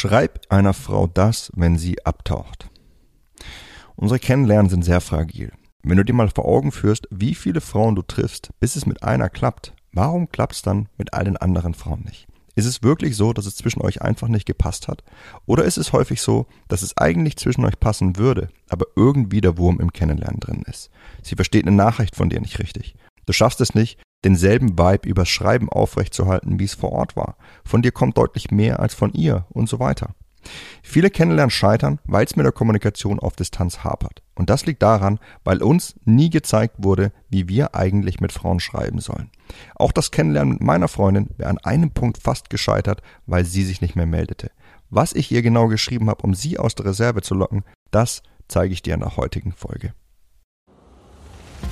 Schreib einer Frau das, wenn sie abtaucht. Unsere Kennenlernen sind sehr fragil. Wenn du dir mal vor Augen führst, wie viele Frauen du triffst, bis es mit einer klappt, warum klappt es dann mit all den anderen Frauen nicht? Ist es wirklich so, dass es zwischen euch einfach nicht gepasst hat? Oder ist es häufig so, dass es eigentlich zwischen euch passen würde, aber irgendwie der Wurm im Kennenlernen drin ist? Sie versteht eine Nachricht von dir nicht richtig. Du schaffst es nicht, denselben Vibe übers Schreiben aufrechtzuerhalten, wie es vor Ort war. Von dir kommt deutlich mehr als von ihr und so weiter. Viele Kennenlernen scheitern, weil es mit der Kommunikation auf Distanz hapert. Und das liegt daran, weil uns nie gezeigt wurde, wie wir eigentlich mit Frauen schreiben sollen. Auch das Kennenlernen mit meiner Freundin wäre an einem Punkt fast gescheitert, weil sie sich nicht mehr meldete. Was ich ihr genau geschrieben habe, um sie aus der Reserve zu locken, das zeige ich dir in der heutigen Folge.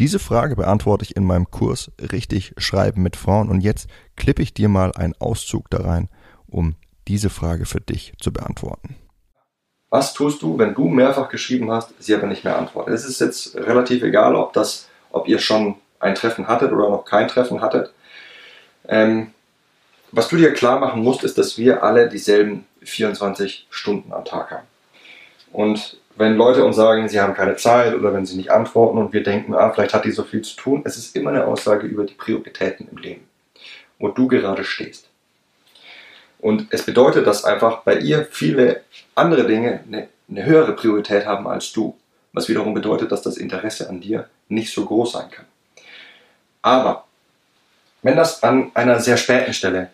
Diese Frage beantworte ich in meinem Kurs Richtig Schreiben mit Frauen und jetzt klippe ich dir mal einen Auszug da rein, um diese Frage für dich zu beantworten. Was tust du, wenn du mehrfach geschrieben hast, sie aber nicht mehr antwortet? Es ist jetzt relativ egal, ob, das, ob ihr schon ein Treffen hattet oder noch kein Treffen hattet. Ähm, was du dir klar machen musst, ist, dass wir alle dieselben 24 Stunden am Tag haben. Und wenn Leute uns sagen, sie haben keine Zeit oder wenn sie nicht antworten und wir denken, ah, vielleicht hat die so viel zu tun, es ist immer eine Aussage über die Prioritäten im Leben, wo du gerade stehst. Und es bedeutet, dass einfach bei ihr viele andere Dinge eine, eine höhere Priorität haben als du, was wiederum bedeutet, dass das Interesse an dir nicht so groß sein kann. Aber wenn das an einer sehr späten Stelle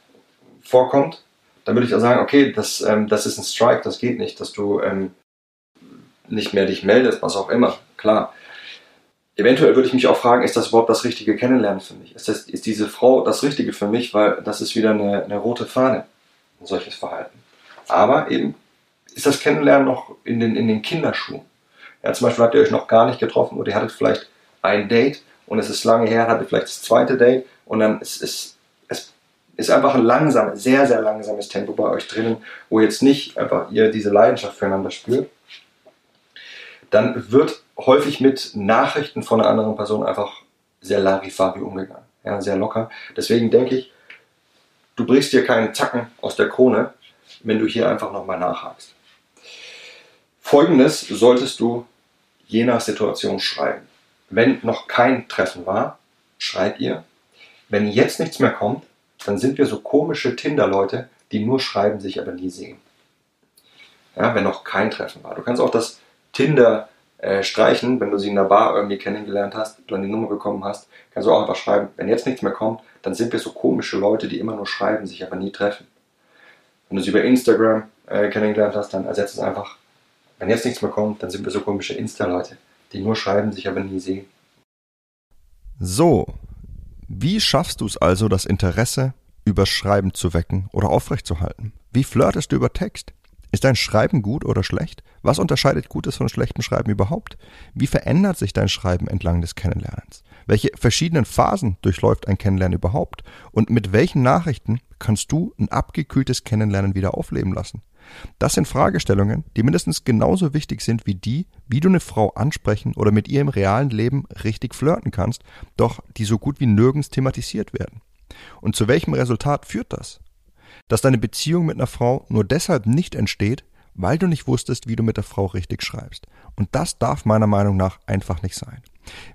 vorkommt, dann würde ich auch sagen, okay, das, ähm, das ist ein Strike, das geht nicht, dass du ähm, nicht mehr dich meldest, was auch immer, klar. Eventuell würde ich mich auch fragen, ist das überhaupt das richtige Kennenlernen für mich? Ist, das, ist diese Frau das Richtige für mich? Weil das ist wieder eine, eine rote Fahne, ein solches Verhalten. Aber eben ist das Kennenlernen noch in den, in den Kinderschuhen. Ja, zum Beispiel habt ihr euch noch gar nicht getroffen oder ihr hattet vielleicht ein Date und es ist lange her, hattet vielleicht das zweite Date und dann ist es ist, einfach ein langsames, sehr, sehr langsames Tempo bei euch drinnen, wo jetzt nicht einfach ihr diese Leidenschaft füreinander spürt, dann wird häufig mit Nachrichten von einer anderen Person einfach sehr Larifari umgegangen. Ja, sehr locker. Deswegen denke ich, du brichst dir keinen Zacken aus der Krone, wenn du hier einfach nochmal nachhakst. Folgendes solltest du je nach Situation schreiben. Wenn noch kein Treffen war, schreib ihr. Wenn jetzt nichts mehr kommt, dann sind wir so komische Tinder-Leute, die nur schreiben, sich aber nie sehen. Ja, wenn noch kein Treffen war. Du kannst auch das Tinder äh, streichen, wenn du sie in der Bar irgendwie kennengelernt hast, du dann die Nummer bekommen hast, kannst du auch einfach schreiben, wenn jetzt nichts mehr kommt, dann sind wir so komische Leute, die immer nur schreiben, sich aber nie treffen. Wenn du sie über Instagram äh, kennengelernt hast, dann ersetzt es einfach, wenn jetzt nichts mehr kommt, dann sind wir so komische Insta-Leute, die nur schreiben, sich aber nie sehen. So, wie schaffst du es also, das Interesse über Schreiben zu wecken oder aufrechtzuerhalten? Wie flirtest du über Text? Ist dein Schreiben gut oder schlecht? Was unterscheidet gutes von schlechtem Schreiben überhaupt? Wie verändert sich dein Schreiben entlang des Kennenlernens? Welche verschiedenen Phasen durchläuft ein Kennenlernen überhaupt? Und mit welchen Nachrichten kannst du ein abgekühltes Kennenlernen wieder aufleben lassen? Das sind Fragestellungen, die mindestens genauso wichtig sind wie die, wie du eine Frau ansprechen oder mit ihr im realen Leben richtig flirten kannst, doch die so gut wie nirgends thematisiert werden. Und zu welchem Resultat führt das? Dass deine Beziehung mit einer Frau nur deshalb nicht entsteht, weil du nicht wusstest, wie du mit der Frau richtig schreibst. Und das darf meiner Meinung nach einfach nicht sein.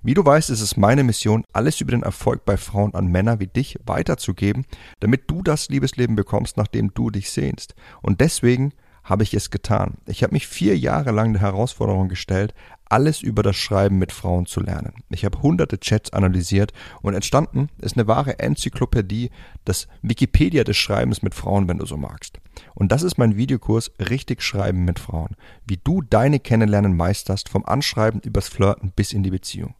Wie du weißt, ist es meine Mission, alles über den Erfolg bei Frauen an Männer wie dich weiterzugeben, damit du das Liebesleben bekommst, nach dem du dich sehnst. Und deswegen habe ich es getan. Ich habe mich vier Jahre lang der Herausforderung gestellt, alles über das Schreiben mit Frauen zu lernen. Ich habe hunderte Chats analysiert und entstanden ist eine wahre Enzyklopädie, das Wikipedia des Schreibens mit Frauen, wenn du so magst. Und das ist mein Videokurs Richtig Schreiben mit Frauen, wie du deine Kennenlernen meisterst, vom Anschreiben übers Flirten bis in die Beziehung.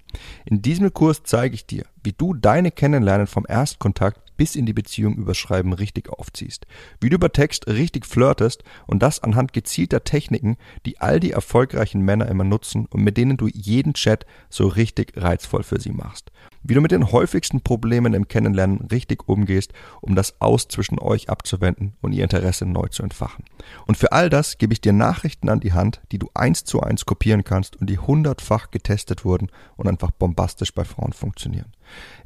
In diesem Kurs zeige ich dir, wie du deine Kennenlernen vom Erstkontakt bis in die Beziehung überschreiben richtig aufziehst. Wie du über Text richtig flirtest und das anhand gezielter Techniken, die all die erfolgreichen Männer immer nutzen und mit denen du jeden Chat so richtig reizvoll für sie machst. Wie du mit den häufigsten Problemen im Kennenlernen richtig umgehst, um das Aus zwischen euch abzuwenden und ihr Interesse neu zu entfachen. Und für all das gebe ich dir Nachrichten an die Hand, die du eins zu eins kopieren kannst und die hundertfach getestet wurden und einfach bombastisch bei Frauen funktionieren.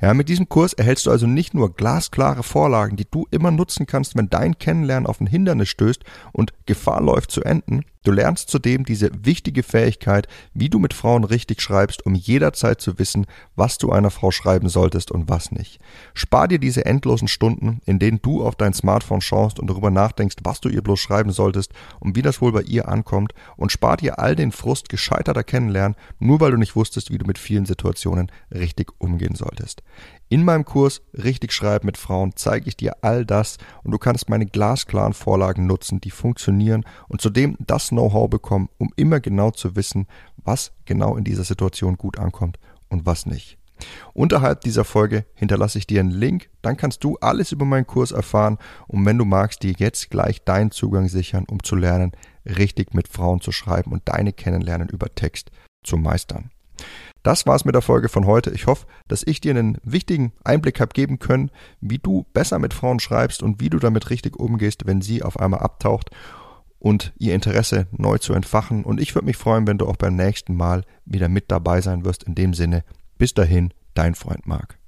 Ja, mit diesem Kurs erhältst du also nicht nur glasklare Vorlagen, die du immer nutzen kannst, wenn dein Kennenlernen auf ein Hindernis stößt und Gefahr läuft zu enden, Du lernst zudem diese wichtige Fähigkeit, wie du mit Frauen richtig schreibst, um jederzeit zu wissen, was du einer Frau schreiben solltest und was nicht. Spar dir diese endlosen Stunden, in denen du auf dein Smartphone schaust und darüber nachdenkst, was du ihr bloß schreiben solltest und wie das wohl bei ihr ankommt und spar dir all den Frust gescheiterter Kennenlernen, nur weil du nicht wusstest, wie du mit vielen Situationen richtig umgehen solltest. In meinem Kurs Richtig schreiben mit Frauen zeige ich dir all das und du kannst meine glasklaren Vorlagen nutzen, die funktionieren und zudem das Know-how bekommen, um immer genau zu wissen, was genau in dieser Situation gut ankommt und was nicht. Unterhalb dieser Folge hinterlasse ich dir einen Link, dann kannst du alles über meinen Kurs erfahren und wenn du magst, dir jetzt gleich deinen Zugang sichern, um zu lernen, richtig mit Frauen zu schreiben und deine Kennenlernen über Text zu meistern. Das war's mit der Folge von heute. Ich hoffe, dass ich dir einen wichtigen Einblick habe geben können, wie du besser mit Frauen schreibst und wie du damit richtig umgehst, wenn sie auf einmal abtaucht und ihr Interesse neu zu entfachen. Und ich würde mich freuen, wenn du auch beim nächsten Mal wieder mit dabei sein wirst. In dem Sinne, bis dahin, dein Freund Marc.